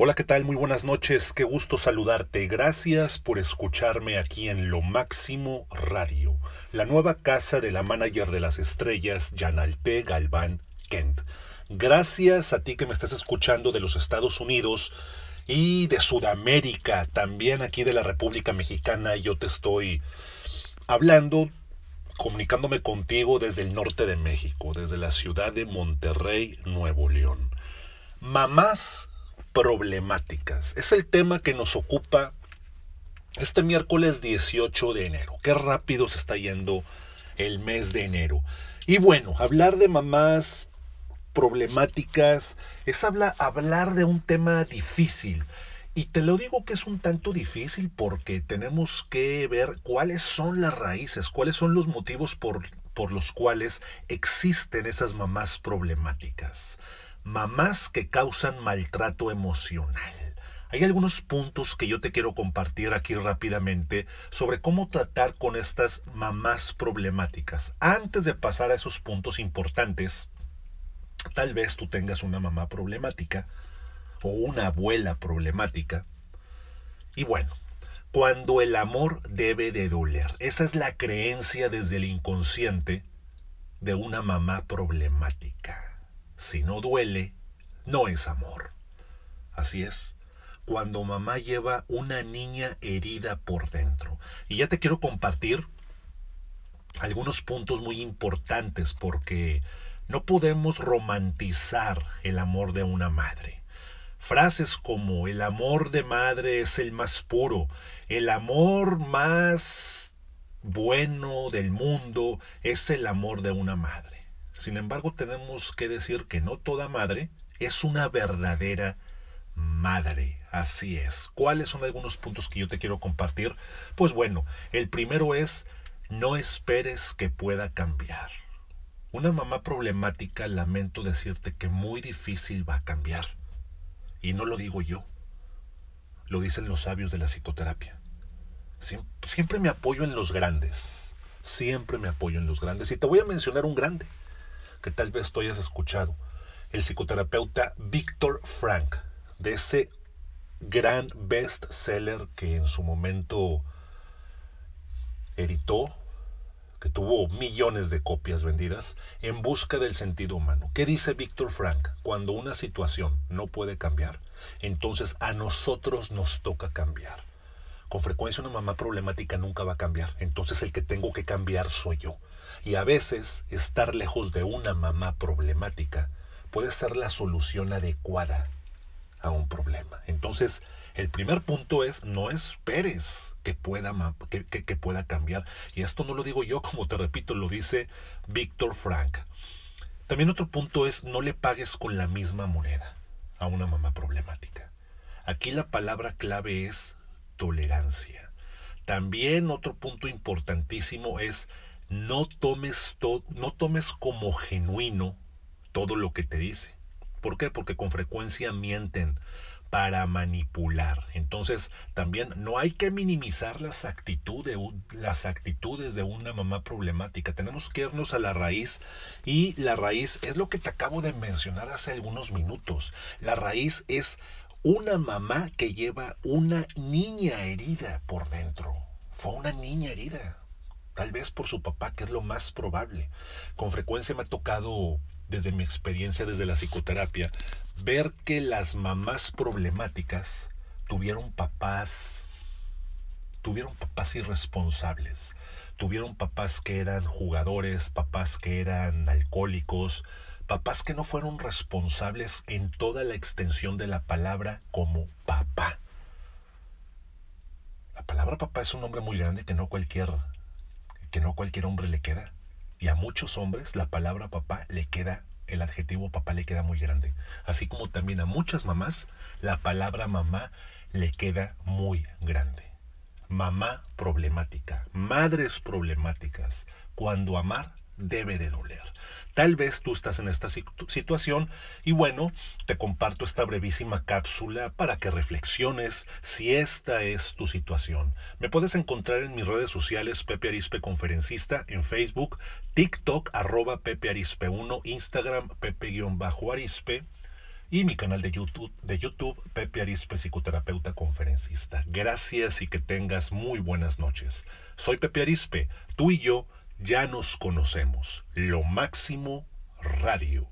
Hola, ¿qué tal? Muy buenas noches, qué gusto saludarte. Gracias por escucharme aquí en Lo Máximo Radio, la nueva casa de la manager de las estrellas, Janalte Galván Kent. Gracias a ti que me estás escuchando de los Estados Unidos y de Sudamérica, también aquí de la República Mexicana. Yo te estoy hablando, comunicándome contigo desde el norte de México, desde la ciudad de Monterrey, Nuevo León. Mamás problemáticas. Es el tema que nos ocupa este miércoles 18 de enero. Qué rápido se está yendo el mes de enero. Y bueno, hablar de mamás problemáticas es hablar, hablar de un tema difícil. Y te lo digo que es un tanto difícil porque tenemos que ver cuáles son las raíces, cuáles son los motivos por, por los cuales existen esas mamás problemáticas mamás que causan maltrato emocional. Hay algunos puntos que yo te quiero compartir aquí rápidamente sobre cómo tratar con estas mamás problemáticas. Antes de pasar a esos puntos importantes, tal vez tú tengas una mamá problemática o una abuela problemática. Y bueno, cuando el amor debe de doler. Esa es la creencia desde el inconsciente de una mamá problemática. Si no duele, no es amor. Así es, cuando mamá lleva una niña herida por dentro. Y ya te quiero compartir algunos puntos muy importantes porque no podemos romantizar el amor de una madre. Frases como el amor de madre es el más puro, el amor más bueno del mundo es el amor de una madre. Sin embargo, tenemos que decir que no toda madre es una verdadera madre. Así es. ¿Cuáles son algunos puntos que yo te quiero compartir? Pues bueno, el primero es no esperes que pueda cambiar. Una mamá problemática, lamento decirte que muy difícil va a cambiar. Y no lo digo yo, lo dicen los sabios de la psicoterapia. Siempre, me apoyo en los grandes, siempre me apoyo en los grandes. Y te voy a mencionar un grande que tal vez tú hayas escuchado, el psicoterapeuta Víctor Frank, de ese gran bestseller que en su momento editó, que tuvo millones de copias vendidas, En busca del sentido humano. ¿Qué dice Víctor Frank? Cuando una situación no puede cambiar, entonces a nosotros nos toca cambiar. Con frecuencia una mamá problemática nunca va a cambiar, entonces el que tengo que cambiar soy yo. Y a veces estar lejos de una mamá problemática puede ser la solución adecuada a un problema. Entonces, el primer punto es no esperes que pueda, que, que, pueda cambiar. Y esto no lo digo yo, como te repito, lo dice Víctor Frank. También otro punto es no le pagues con la misma moneda a una mamá problemática. Aquí la palabra clave es tolerancia. También otro punto importantísimo es no tomes, no tomes como genuino todo lo que te dice. ¿Por qué? Porque con frecuencia mienten para manipular. Entonces, también no hay que minimizar las actitudes, las actitudes de una mamá problemática. Tenemos que irnos a la raíz y la raíz es lo que te acabo de mencionar hace algunos minutos. La raíz es una mamá que lleva una niña herida por dentro. Fue una niña herida tal vez por su papá, que es lo más probable. Con frecuencia me ha tocado, desde mi experiencia, desde la psicoterapia, ver que las mamás problemáticas tuvieron papás, tuvieron papás irresponsables, tuvieron papás que eran jugadores, papás que eran alcohólicos, papás que no fueron responsables en toda la extensión de la palabra como papá. La palabra papá es un nombre muy grande que no cualquier que no a cualquier hombre le queda. Y a muchos hombres la palabra papá le queda, el adjetivo papá le queda muy grande. Así como también a muchas mamás la palabra mamá le queda muy grande. Mamá problemática, madres problemáticas, cuando amar debe de doler. Tal vez tú estás en esta situación y bueno, te comparto esta brevísima cápsula para que reflexiones si esta es tu situación. Me puedes encontrar en mis redes sociales Pepe Arispe Conferencista en Facebook, TikTok arroba Pepe Arispe 1, Instagram Pepe-Arispe y mi canal de YouTube, de YouTube Pepe Arispe, psicoterapeuta conferencista. Gracias y que tengas muy buenas noches. Soy Pepe Arispe, tú y yo ya nos conocemos. Lo máximo radio.